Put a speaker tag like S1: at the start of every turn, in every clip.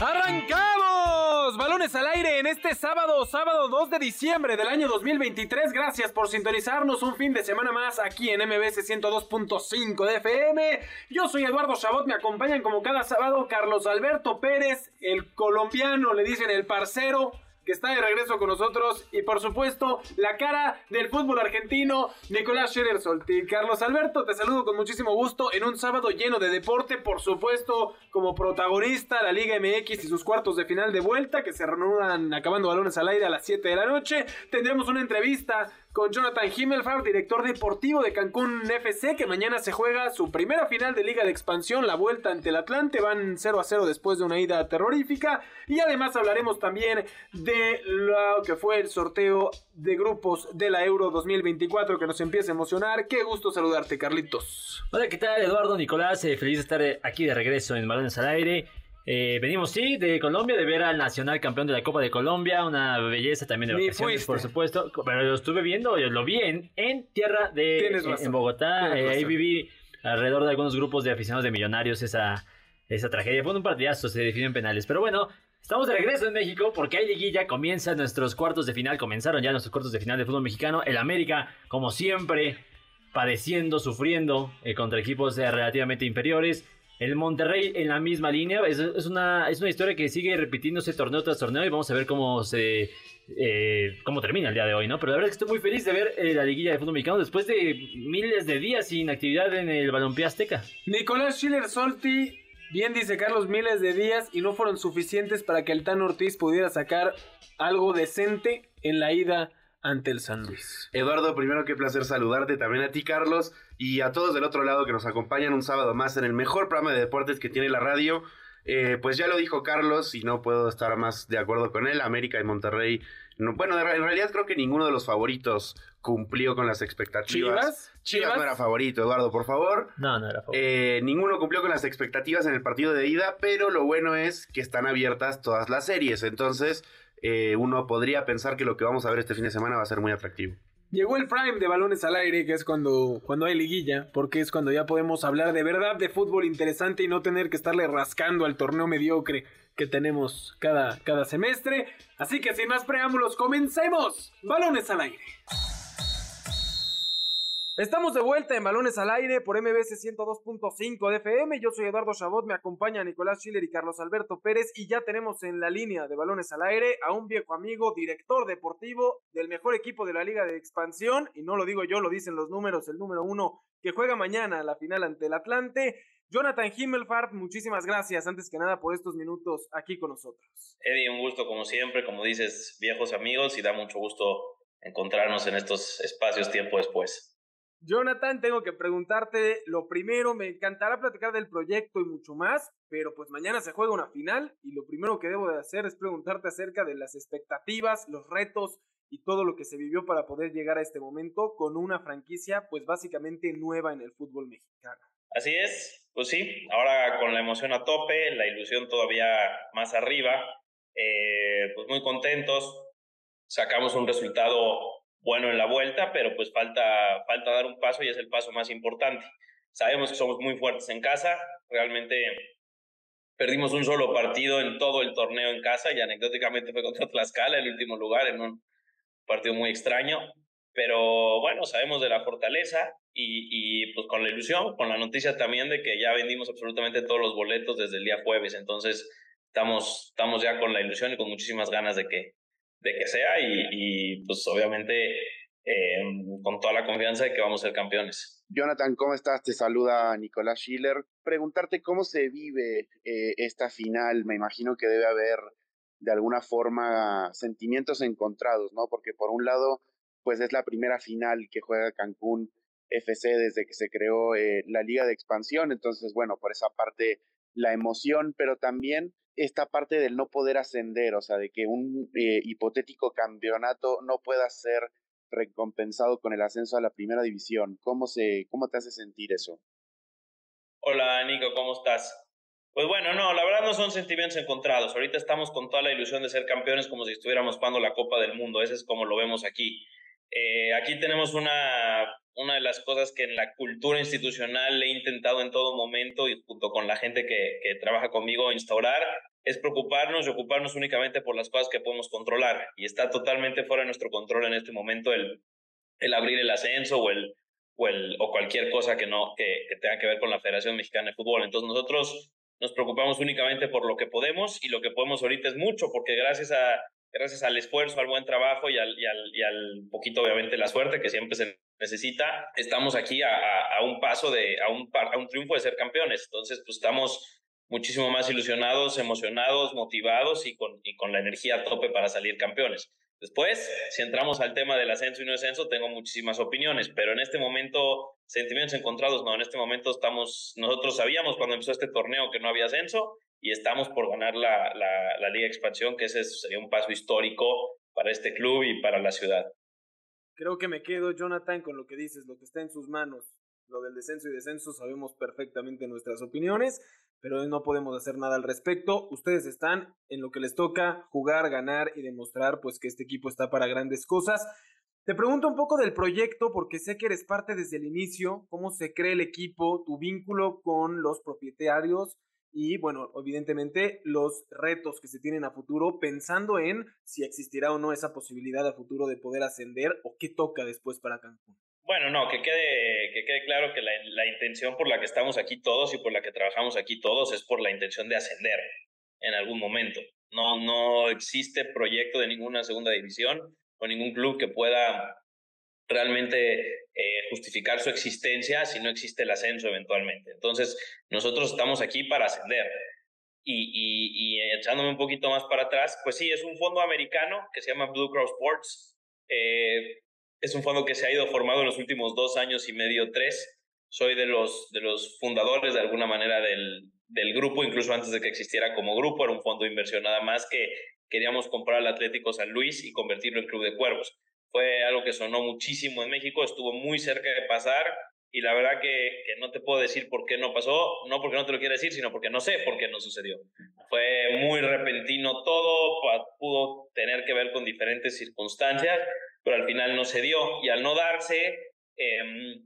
S1: ¡Arrancamos! Balones al aire en este sábado, sábado 2 de diciembre del año 2023. Gracias por sintonizarnos un fin de semana más aquí en MBS 102.5 de FM. Yo soy Eduardo Chabot, me acompañan como cada sábado Carlos Alberto Pérez, el colombiano, le dicen el parcero que está de regreso con nosotros y por supuesto la cara del fútbol argentino, Nicolás Scherer Solti. Carlos Alberto, te saludo con muchísimo gusto en un sábado lleno de deporte, por supuesto como protagonista la Liga MX y sus cuartos de final de vuelta que se reanudan acabando balones al aire a las 7 de la noche. Tendremos una entrevista con Jonathan Himmelfarb, director deportivo de Cancún FC, que mañana se juega su primera final de Liga de Expansión, la vuelta ante el Atlante, van 0 a 0 después de una ida terrorífica, y además hablaremos también de lo que fue el sorteo de grupos de la Euro 2024 que nos empieza a emocionar. Qué gusto saludarte, Carlitos.
S2: Hola, ¿qué tal, Eduardo, Nicolás? Eh, feliz de estar eh, aquí de regreso en Balones al Aire. Eh, venimos, sí, de Colombia, de ver al nacional campeón de la Copa de Colombia, una belleza también de vacaciones, por supuesto, pero lo estuve viendo, yo lo vi en, en tierra de en, Bogotá, eh, ahí viví alrededor de algunos grupos de aficionados de millonarios esa, esa tragedia, fue un partidazo, se definió en penales, pero bueno, Estamos de regreso en México porque hay liguilla, comienzan nuestros cuartos de final, comenzaron ya nuestros cuartos de final de fútbol mexicano. El América, como siempre, padeciendo, sufriendo eh, contra equipos relativamente inferiores. El Monterrey en la misma línea. Es, una, es una historia que sigue repitiéndose torneo tras torneo y vamos a ver cómo se eh, cómo termina el día de hoy, ¿no? Pero la verdad es que estoy muy feliz de ver eh, la liguilla de fútbol mexicano después de miles de días sin actividad en el balompié azteca.
S1: Nicolás Schiller Solti, bien dice Carlos, miles de días y no fueron suficientes para que el Tan Ortiz pudiera sacar algo decente en la ida ante el San Luis.
S3: Eduardo, primero qué placer saludarte, también a ti Carlos y a todos del otro lado que nos acompañan un sábado más en el mejor programa de deportes que tiene la radio. Eh, pues ya lo dijo Carlos y no puedo estar más de acuerdo con él. América y Monterrey, bueno, en realidad creo que ninguno de los favoritos cumplió con las expectativas.
S1: Chivas, Chivas,
S3: no era favorito, Eduardo, por favor.
S2: No, no era favorito.
S3: Eh, ninguno cumplió con las expectativas en el partido de ida, pero lo bueno es que están abiertas todas las series. Entonces, eh, uno podría pensar que lo que vamos a ver este fin de semana va a ser muy atractivo.
S1: Llegó el prime de balones al aire, que es cuando, cuando hay liguilla, porque es cuando ya podemos hablar de verdad de fútbol interesante y no tener que estarle rascando al torneo mediocre que tenemos cada, cada semestre. Así que sin más preámbulos, comencemos. Balones al aire. Estamos de vuelta en Balones al Aire por MBS 102.5 de FM. Yo soy Eduardo Chabot, me acompaña Nicolás Schiller y Carlos Alberto Pérez y ya tenemos en la línea de Balones al Aire a un viejo amigo, director deportivo del mejor equipo de la Liga de Expansión, y no lo digo yo, lo dicen los números, el número uno que juega mañana la final ante el Atlante. Jonathan Himmelfarb, muchísimas gracias antes que nada por estos minutos aquí con nosotros.
S4: Eddie, un gusto como siempre, como dices, viejos amigos y da mucho gusto encontrarnos en estos espacios tiempo después.
S1: Jonathan, tengo que preguntarte lo primero, me encantará platicar del proyecto y mucho más, pero pues mañana se juega una final y lo primero que debo de hacer es preguntarte acerca de las expectativas, los retos y todo lo que se vivió para poder llegar a este momento con una franquicia pues básicamente nueva en el fútbol mexicano.
S4: Así es, pues sí, ahora con la emoción a tope, la ilusión todavía más arriba, eh, pues muy contentos, sacamos un resultado bueno en la vuelta, pero pues falta, falta dar un paso y es el paso más importante. Sabemos que somos muy fuertes en casa, realmente perdimos un solo partido en todo el torneo en casa y anecdóticamente fue contra Tlaxcala, el último lugar, en un partido muy extraño, pero bueno, sabemos de la fortaleza y, y pues con la ilusión, con la noticia también de que ya vendimos absolutamente todos los boletos desde el día jueves, entonces estamos, estamos ya con la ilusión y con muchísimas ganas de que, de que sea y, pues obviamente eh, con toda la confianza de que vamos a ser campeones.
S3: Jonathan, ¿cómo estás? Te saluda Nicolás Schiller. Preguntarte cómo se vive eh, esta final. Me imagino que debe haber de alguna forma sentimientos encontrados, ¿no? Porque por un lado, pues es la primera final que juega Cancún FC desde que se creó eh, la Liga de Expansión. Entonces, bueno, por esa parte la emoción, pero también esta parte del no poder ascender, o sea, de que un eh, hipotético campeonato no pueda ser recompensado con el ascenso a la primera división. ¿Cómo, se, ¿Cómo te hace sentir eso?
S4: Hola Nico, ¿cómo estás? Pues bueno, no, la verdad no son sentimientos encontrados. Ahorita estamos con toda la ilusión de ser campeones como si estuviéramos jugando la Copa del Mundo. Ese es como lo vemos aquí. Eh, aquí tenemos una, una de las cosas que en la cultura institucional he intentado en todo momento y junto con la gente que, que trabaja conmigo instaurar, es preocuparnos y ocuparnos únicamente por las cosas que podemos controlar. Y está totalmente fuera de nuestro control en este momento el, el abrir el ascenso o, el, o, el, o cualquier cosa que, no, que, que tenga que ver con la Federación Mexicana de Fútbol. Entonces nosotros nos preocupamos únicamente por lo que podemos y lo que podemos ahorita es mucho, porque gracias a gracias al esfuerzo, al buen trabajo y al, y al, y al poquito, obviamente, la suerte que siempre se necesita, estamos aquí a, a un paso de, a un, a un triunfo de ser campeones. Entonces, pues estamos muchísimo más ilusionados, emocionados, motivados y con, y con la energía a tope para salir campeones. Después, si entramos al tema del ascenso y no ascenso, tengo muchísimas opiniones, pero en este momento, sentimientos encontrados, no, en este momento estamos, nosotros sabíamos cuando empezó este torneo que no había ascenso y estamos por ganar la, la, Liga Expansión, que ese sería un paso histórico para este club y para la ciudad.
S1: Creo que me quedo, Jonathan, con lo que dices, lo que está en sus manos. Lo del descenso y descenso sabemos perfectamente nuestras opiniones, pero no podemos hacer nada al respecto. Ustedes están en lo que les toca, jugar, ganar y demostrar pues que este equipo está para grandes cosas. Te pregunto un poco del proyecto porque sé que eres parte desde el inicio, cómo se cree el equipo, tu vínculo con los propietarios, y bueno, evidentemente los retos que se tienen a futuro pensando en si existirá o no esa posibilidad a futuro de poder ascender o qué toca después para Cancún.
S4: Bueno, no, que quede, que quede claro que la, la intención por la que estamos aquí todos y por la que trabajamos aquí todos es por la intención de ascender en algún momento. No, no existe proyecto de ninguna segunda división o ningún club que pueda realmente eh, justificar su existencia si no existe el ascenso eventualmente. Entonces, nosotros estamos aquí para ascender. Y, y, y, echándome un poquito más para atrás, pues sí, es un fondo americano que se llama Blue Cross Sports. Eh, es un fondo que se ha ido formado en los últimos dos años y medio, tres. Soy de los, de los fundadores de alguna manera del, del grupo, incluso antes de que existiera como grupo, era un fondo de inversión nada más que queríamos comprar al Atlético San Luis y convertirlo en Club de Cuervos fue algo que sonó muchísimo en México, estuvo muy cerca de pasar y la verdad que, no te puedo decir por qué no pasó, no porque no te lo quiera decir, sino porque no sé por qué no sucedió. Fue muy repentino todo, pudo tener que ver con diferentes circunstancias, pero al final no se dio y al no darse, eh,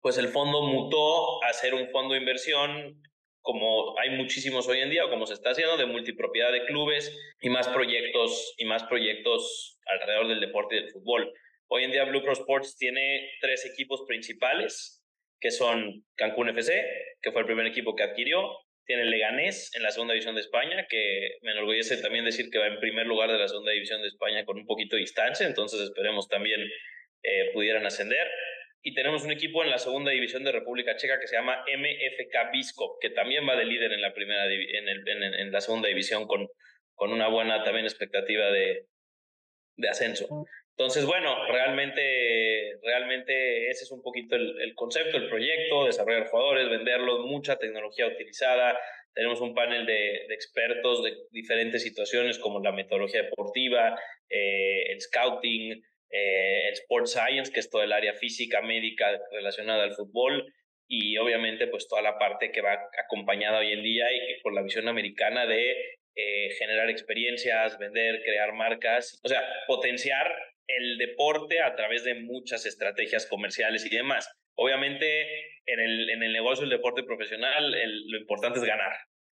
S4: pues el fondo mutó a ser un fondo de inversión como hay muchísimos hoy en día, o como se está haciendo, de multipropiedad de clubes y más proyectos, y más proyectos alrededor del deporte y del fútbol. Hoy en día Blue Cross Sports tiene tres equipos principales, que son Cancún FC, que fue el primer equipo que adquirió, tiene Leganés en la segunda división de España, que me enorgullece también decir que va en primer lugar de la segunda división de España con un poquito de distancia, entonces esperemos también eh, pudieran ascender y tenemos un equipo en la segunda división de República Checa que se llama MFK Biskop, que también va de líder en la primera en, la segunda división con, con una buena también expectativa de, de ascenso. Entonces, bueno, realmente, realmente ese es un poquito el, el, concepto, el proyecto, desarrollar jugadores, venderlos, mucha tecnología utilizada. Tenemos un panel de, de expertos de diferentes situaciones como la metodología deportiva, eh, el scouting, eh, el Sports Science, que es todo el área física, médica relacionada al fútbol, y obviamente pues toda la parte que va acompañada hoy en día y que con la visión americana de eh, generar experiencias, vender, crear marcas, o sea, potenciar el deporte a través de muchas estrategias comerciales y demás. Obviamente en el, en el negocio del deporte profesional lo importante es ganar.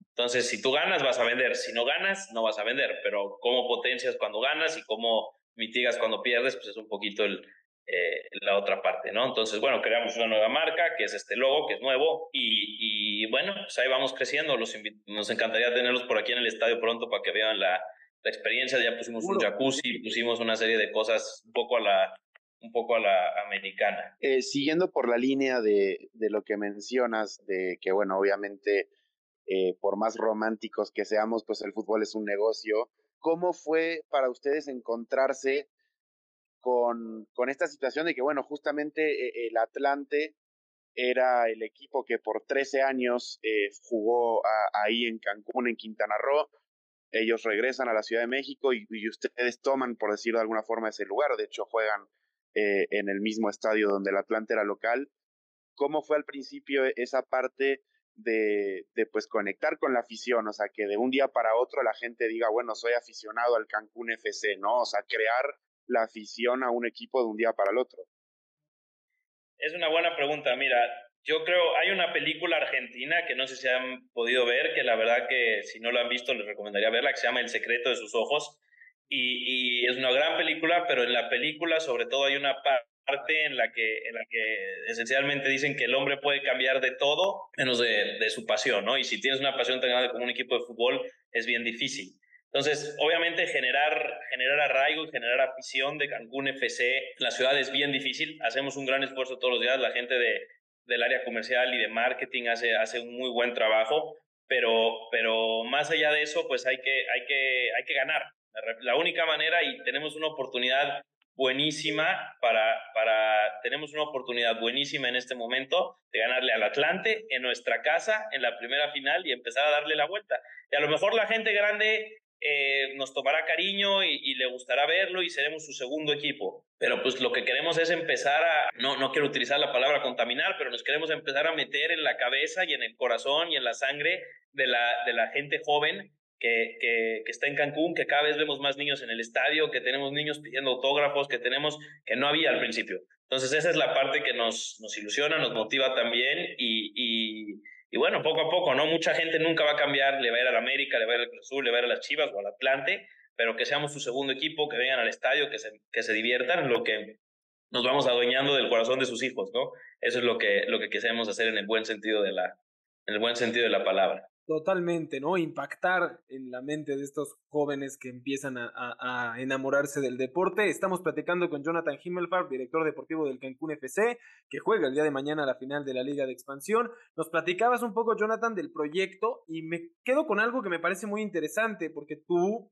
S4: Entonces, si tú ganas, vas a vender. Si no ganas, no vas a vender. Pero cómo potencias cuando ganas y cómo mitigas cuando pierdes, pues es un poquito el, eh, la otra parte, ¿no? Entonces, bueno, creamos una nueva marca, que es este logo, que es nuevo, y, y bueno, pues ahí vamos creciendo. Los nos encantaría tenerlos por aquí en el estadio pronto para que vean la, la experiencia. Ya pusimos un jacuzzi, pusimos una serie de cosas un poco a la, un poco a la americana.
S3: Eh, siguiendo por la línea de, de, lo que mencionas, de que, bueno, obviamente, eh, por más románticos que seamos, pues el fútbol es un negocio ¿Cómo fue para ustedes encontrarse con, con esta situación de que, bueno, justamente eh, el Atlante era el equipo que por 13 años eh, jugó ahí en Cancún, en Quintana Roo. Ellos regresan a la Ciudad de México y, y ustedes toman, por decirlo de alguna forma, ese lugar. De hecho, juegan eh, en el mismo estadio donde el Atlante era local. ¿Cómo fue al principio esa parte de, de, pues conectar con la afición, o sea, que de un día para otro la gente diga, bueno, soy aficionado al Cancún FC, ¿no? O sea, crear la afición a un equipo de un día para el otro.
S4: Es una buena pregunta, mira, yo creo, hay una película argentina que no sé si han podido ver, que la verdad que si no lo han visto les recomendaría verla, que se llama El secreto de sus ojos, y, es una gran película, pero en la película sobre todo hay una parte parte en la que, en la que esencialmente dicen que el hombre puede cambiar de todo menos de, de, su pasión, ¿no? Y si tienes una pasión tan grande como un equipo de fútbol, es bien difícil. Entonces, obviamente generar, generar arraigo y generar afición de Cancún FC en la ciudad es bien difícil. Hacemos un gran esfuerzo todos los días. La gente de, del área comercial y de marketing hace, hace un muy buen trabajo, pero, pero más allá de eso, pues hay que, hay que, hay que ganar. La única manera, y tenemos una oportunidad buenísima para, para, tenemos una oportunidad buenísima en este momento de ganarle al Atlante en nuestra casa en la primera final y empezar a darle la vuelta. Y a lo mejor la gente grande eh, nos tomará cariño y, le gustará verlo y seremos su segundo equipo. Pero pues lo que queremos es empezar a, no, no quiero utilizar la palabra contaminar, pero nos queremos empezar a meter en la cabeza y en el corazón y en la sangre de la, de la gente joven que, que, está en Cancún, que cada vez vemos más niños en el estadio, que tenemos niños pidiendo autógrafos, que tenemos, que no había al principio. Entonces esa es la parte que nos, nos ilusiona, nos motiva también y, y, bueno, poco a poco, ¿no? Mucha gente nunca va a cambiar, le va a ir a la América, le va a ir al Cruz le va a ir a las Chivas o al Atlante, pero que seamos su segundo equipo, que vengan al estadio, que se, que se diviertan, lo que nos vamos adueñando del corazón de sus hijos, ¿no? Eso es lo que, lo que queremos hacer en el buen sentido de la, en el buen sentido de la palabra.
S1: Totalmente, ¿no? Impactar en la mente de estos jóvenes que empiezan a, a, enamorarse del deporte. Estamos platicando con Jonathan Himmelfarb, director deportivo del Cancún FC, que juega el día de mañana la final de la Liga de Expansión. Nos platicabas un poco, Jonathan, del proyecto y me quedo con algo que me parece muy interesante, porque tu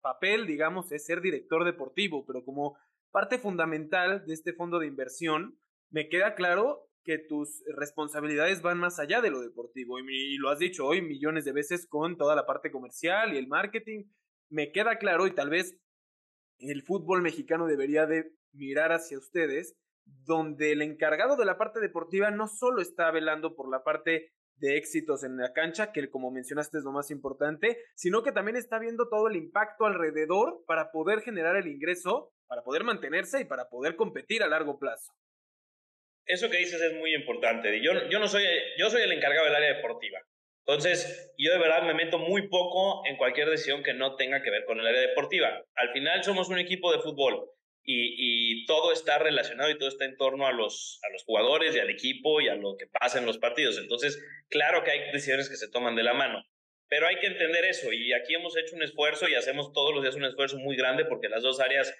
S1: papel, digamos, es ser director deportivo, pero como parte fundamental de este fondo de inversión, me queda claro que tus responsabilidades van más allá de lo deportivo. Y, lo has dicho hoy millones de veces con toda la parte comercial y el marketing. Me queda claro y tal vez el fútbol mexicano debería de mirar hacia ustedes, donde el encargado de la parte deportiva no solo está velando por la parte de éxitos en la cancha, que como mencionaste es lo más importante, sino que también está viendo todo el impacto alrededor para poder generar el ingreso, para poder mantenerse y para poder competir a largo plazo.
S4: Eso que dices es muy importante. Yo, yo no soy, yo soy el encargado del área deportiva. Entonces, yo de verdad me meto muy poco en cualquier decisión que no tenga que ver con el área deportiva. Al final somos un equipo de fútbol y, y, todo está relacionado y todo está en torno a los, a los jugadores y al equipo y a lo que pasa en los partidos. Entonces, claro que hay decisiones que se toman de la mano, pero hay que entender eso y aquí hemos hecho un esfuerzo y hacemos todos los días un esfuerzo muy grande porque las dos áreas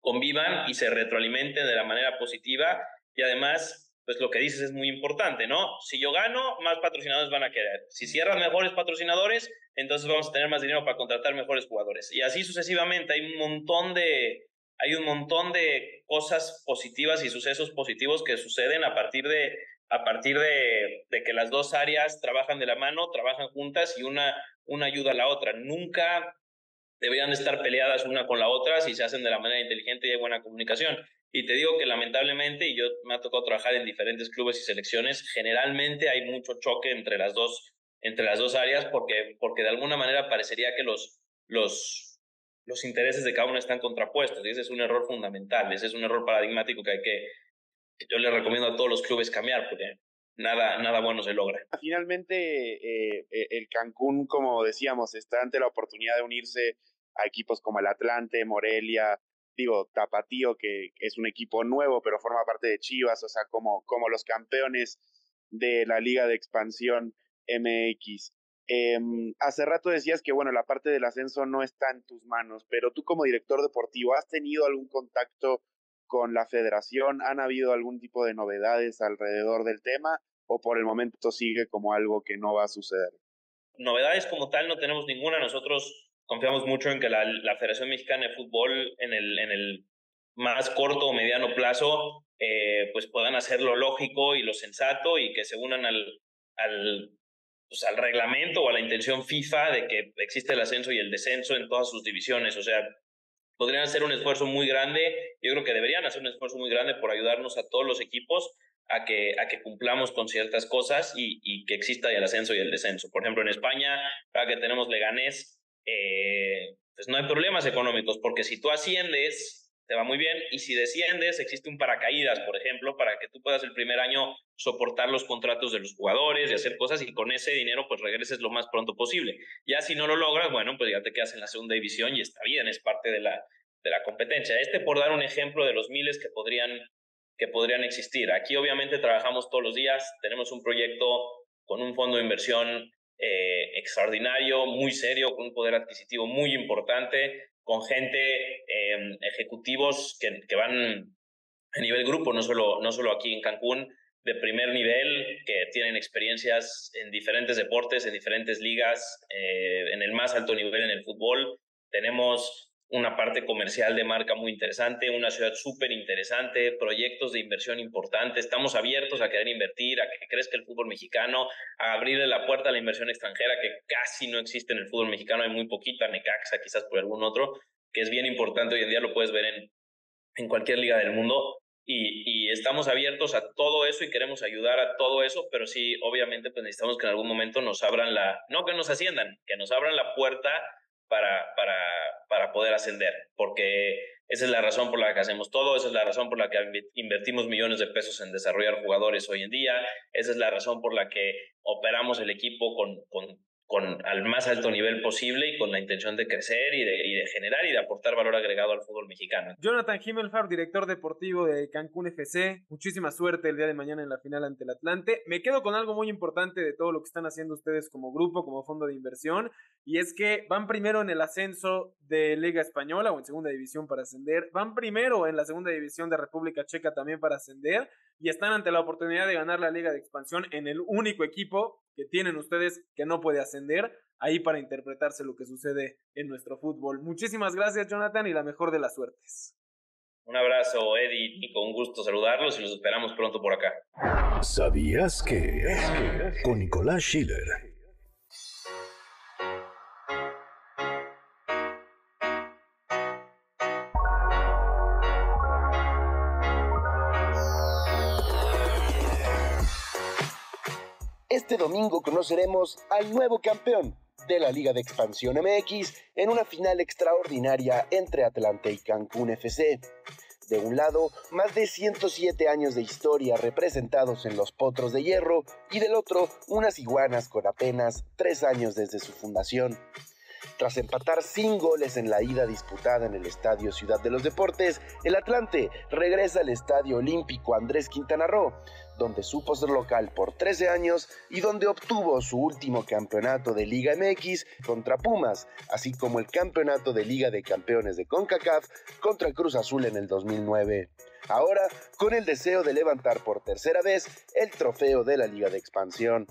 S4: convivan y se retroalimenten de la manera positiva y además, pues lo que dices es muy importante, ¿no? Si yo gano, más patrocinadores van a querer. Si cierran mejores patrocinadores, entonces vamos a tener más dinero para contratar mejores jugadores. Y así sucesivamente, hay un montón de, hay un montón de cosas positivas y sucesos positivos que suceden a partir de, a partir de, que las dos áreas trabajan de la mano, trabajan juntas y una, una ayuda a la otra. Nunca deberían estar peleadas una con la otra si se hacen de la manera inteligente y hay buena comunicación. Y te digo que lamentablemente, y yo me ha tocado trabajar en diferentes clubes y selecciones, generalmente hay mucho choque entre las dos, entre las dos áreas porque, porque de alguna manera parecería que los, los, los intereses de cada uno están contrapuestos. Y ese es un error fundamental, ese es un error paradigmático que hay que, yo le recomiendo a todos los clubes cambiar porque nada, nada bueno se logra.
S3: Finalmente, eh, eh, el Cancún, como decíamos, está ante la oportunidad de unirse a equipos como el Atlante, Morelia, digo, Tapatío, que es un equipo nuevo, pero forma parte de Chivas, o sea, como, como los campeones de la Liga de Expansión MX. Em, hace rato decías que, bueno, la parte del ascenso no está en tus manos, pero tú como director deportivo, ¿has tenido algún contacto con la federación? ¿Han habido algún tipo de novedades alrededor del tema? ¿O por el momento sigue como algo que no va a suceder?
S4: Novedades como tal no tenemos ninguna. Nosotros confiamos mucho en que la, la, Federación Mexicana de Fútbol en el, en el más corto o mediano plazo eh, pues puedan hacer lo lógico y lo sensato y que se unan al, al, pues al reglamento o a la intención FIFA de que existe el ascenso y el descenso en todas sus divisiones. O sea, podrían hacer un esfuerzo muy grande, yo creo que deberían hacer un esfuerzo muy grande por ayudarnos a todos los equipos a que, a que cumplamos con ciertas cosas y, y que exista el ascenso y el descenso. Por ejemplo, en España, para que tenemos Leganés, eh, pues no hay problemas económicos, porque si tú asciendes, te va muy bien. Y si desciendes, existe un paracaídas, por ejemplo, para que tú puedas el primer año soportar los contratos de los jugadores y hacer cosas y con ese dinero pues regreses lo más pronto posible. Ya si no lo logras, bueno, pues ya te quedas en la segunda división y está bien, es parte de la, de la competencia. Este por dar un ejemplo de los miles que podrían, que podrían existir. Aquí obviamente trabajamos todos los días, tenemos un proyecto con un fondo de inversión eh, extraordinario, muy serio, con un poder adquisitivo muy importante, con gente, em, ejecutivos que, van a nivel grupo, no solo, no solo aquí en Cancún, de primer nivel, que tienen experiencias en diferentes deportes, en diferentes ligas, eh, en el más alto nivel en el fútbol. Tenemos una parte comercial de marca muy interesante, una ciudad súper interesante, proyectos de inversión importantes. Estamos abiertos a querer invertir, a que crezca el fútbol mexicano, a abrirle la puerta a la inversión extranjera que casi no existe en el fútbol mexicano, hay muy poquita, Necaxa quizás por algún otro, que es bien importante hoy en día, lo puedes ver en, en cualquier liga del mundo. Y, y, estamos abiertos a todo eso y queremos ayudar a todo eso, pero sí, obviamente, pues necesitamos que en algún momento nos abran la, no que nos asciendan, que nos abran la puerta para, para, para poder ascender, porque esa es la razón por la que hacemos todo, esa es la razón por la que invertimos millones de pesos en desarrollar jugadores hoy en día, esa es la razón por la que operamos el equipo con, con con, al más alto nivel posible y con la intención de crecer y de, y de, generar y de aportar valor agregado al fútbol mexicano.
S1: Jonathan Himmelfarb, director deportivo de Cancún FC, muchísima suerte el día de mañana en la final ante el Atlante. Me quedo con algo muy importante de todo lo que están haciendo ustedes como grupo, como fondo de inversión, y es que van primero en el ascenso de Liga Española o en segunda división para ascender, van primero en la segunda división de República Checa también para ascender, y están ante la oportunidad de ganar la Liga de Expansión en el único equipo que tienen ustedes que no puede ascender ahí para interpretarse lo que sucede en nuestro fútbol. Muchísimas gracias Jonathan y la mejor de las suertes.
S4: Un abrazo Eddie, y con gusto saludarlos y los esperamos pronto por acá.
S5: ¿Sabías que con Nicolás Schiller
S3: Este domingo conoceremos al nuevo campeón de la Liga de Expansión MX en una final extraordinaria entre Atlante y Cancún FC. De un lado, más de 107 años de historia representados en los potros de hierro y del otro, unas iguanas con apenas tres años desde su fundación. Tras empatar sin goles en la ida disputada en el Estadio Ciudad de los Deportes, el Atlante regresa al Estadio Olímpico Andrés Quintana Roo, donde supo ser local por 13 años y donde obtuvo su último campeonato de Liga MX contra Pumas, así como el campeonato de Liga de Campeones de CONCACAF contra Cruz Azul en el 2009. Ahora, con el deseo de levantar por tercera vez el trofeo de la Liga de Expansión.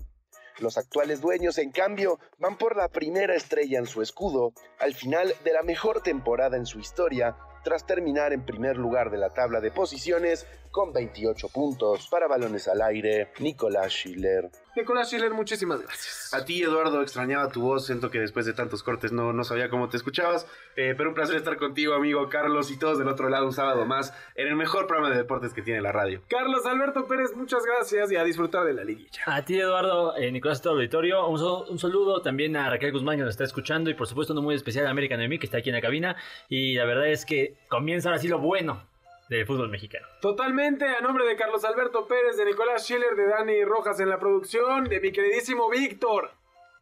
S3: Los actuales dueños, en cambio, van por la primera estrella en su escudo al final de la mejor temporada en su historia tras terminar en primer lugar de la tabla de posiciones con 28 puntos. Para balones al aire, Nicolás Schiller.
S1: Nicolás Schiller, muchísimas gracias.
S6: A ti, Eduardo, extrañaba tu voz. Siento que después de tantos cortes no, no sabía cómo te escuchabas. Eh, pero un placer estar contigo, amigo Carlos, y todos del otro lado un sábado más en el mejor programa de deportes que tiene la radio.
S1: Carlos Alberto Pérez, muchas gracias y a disfrutar de la liguilla.
S2: A ti, Eduardo, eh, Nicolás, todo el auditorio. Un, un, saludo también a Raquel Guzmán, que nos está escuchando, y por supuesto, uno muy especial a América Noemí, que está aquí en la cabina. Y la verdad es que comienza ahora sí lo bueno del fútbol mexicano.
S1: Totalmente, a nombre de Carlos Alberto Pérez, de Nicolás Schiller, de Dani Rojas en la producción, de mi queridísimo Víctor,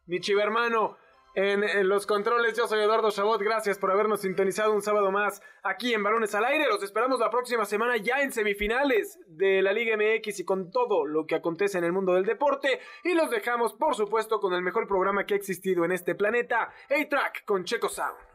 S1: mi chivermano. En, en, los controles, yo soy Eduardo Chabot, gracias por habernos sintonizado un sábado más aquí en Balones al Aire, los esperamos la próxima semana ya en semifinales de la Liga MX y con todo lo que acontece en el mundo del deporte y los dejamos por supuesto con el mejor programa que ha existido en este planeta, A-Track con Checo Sound.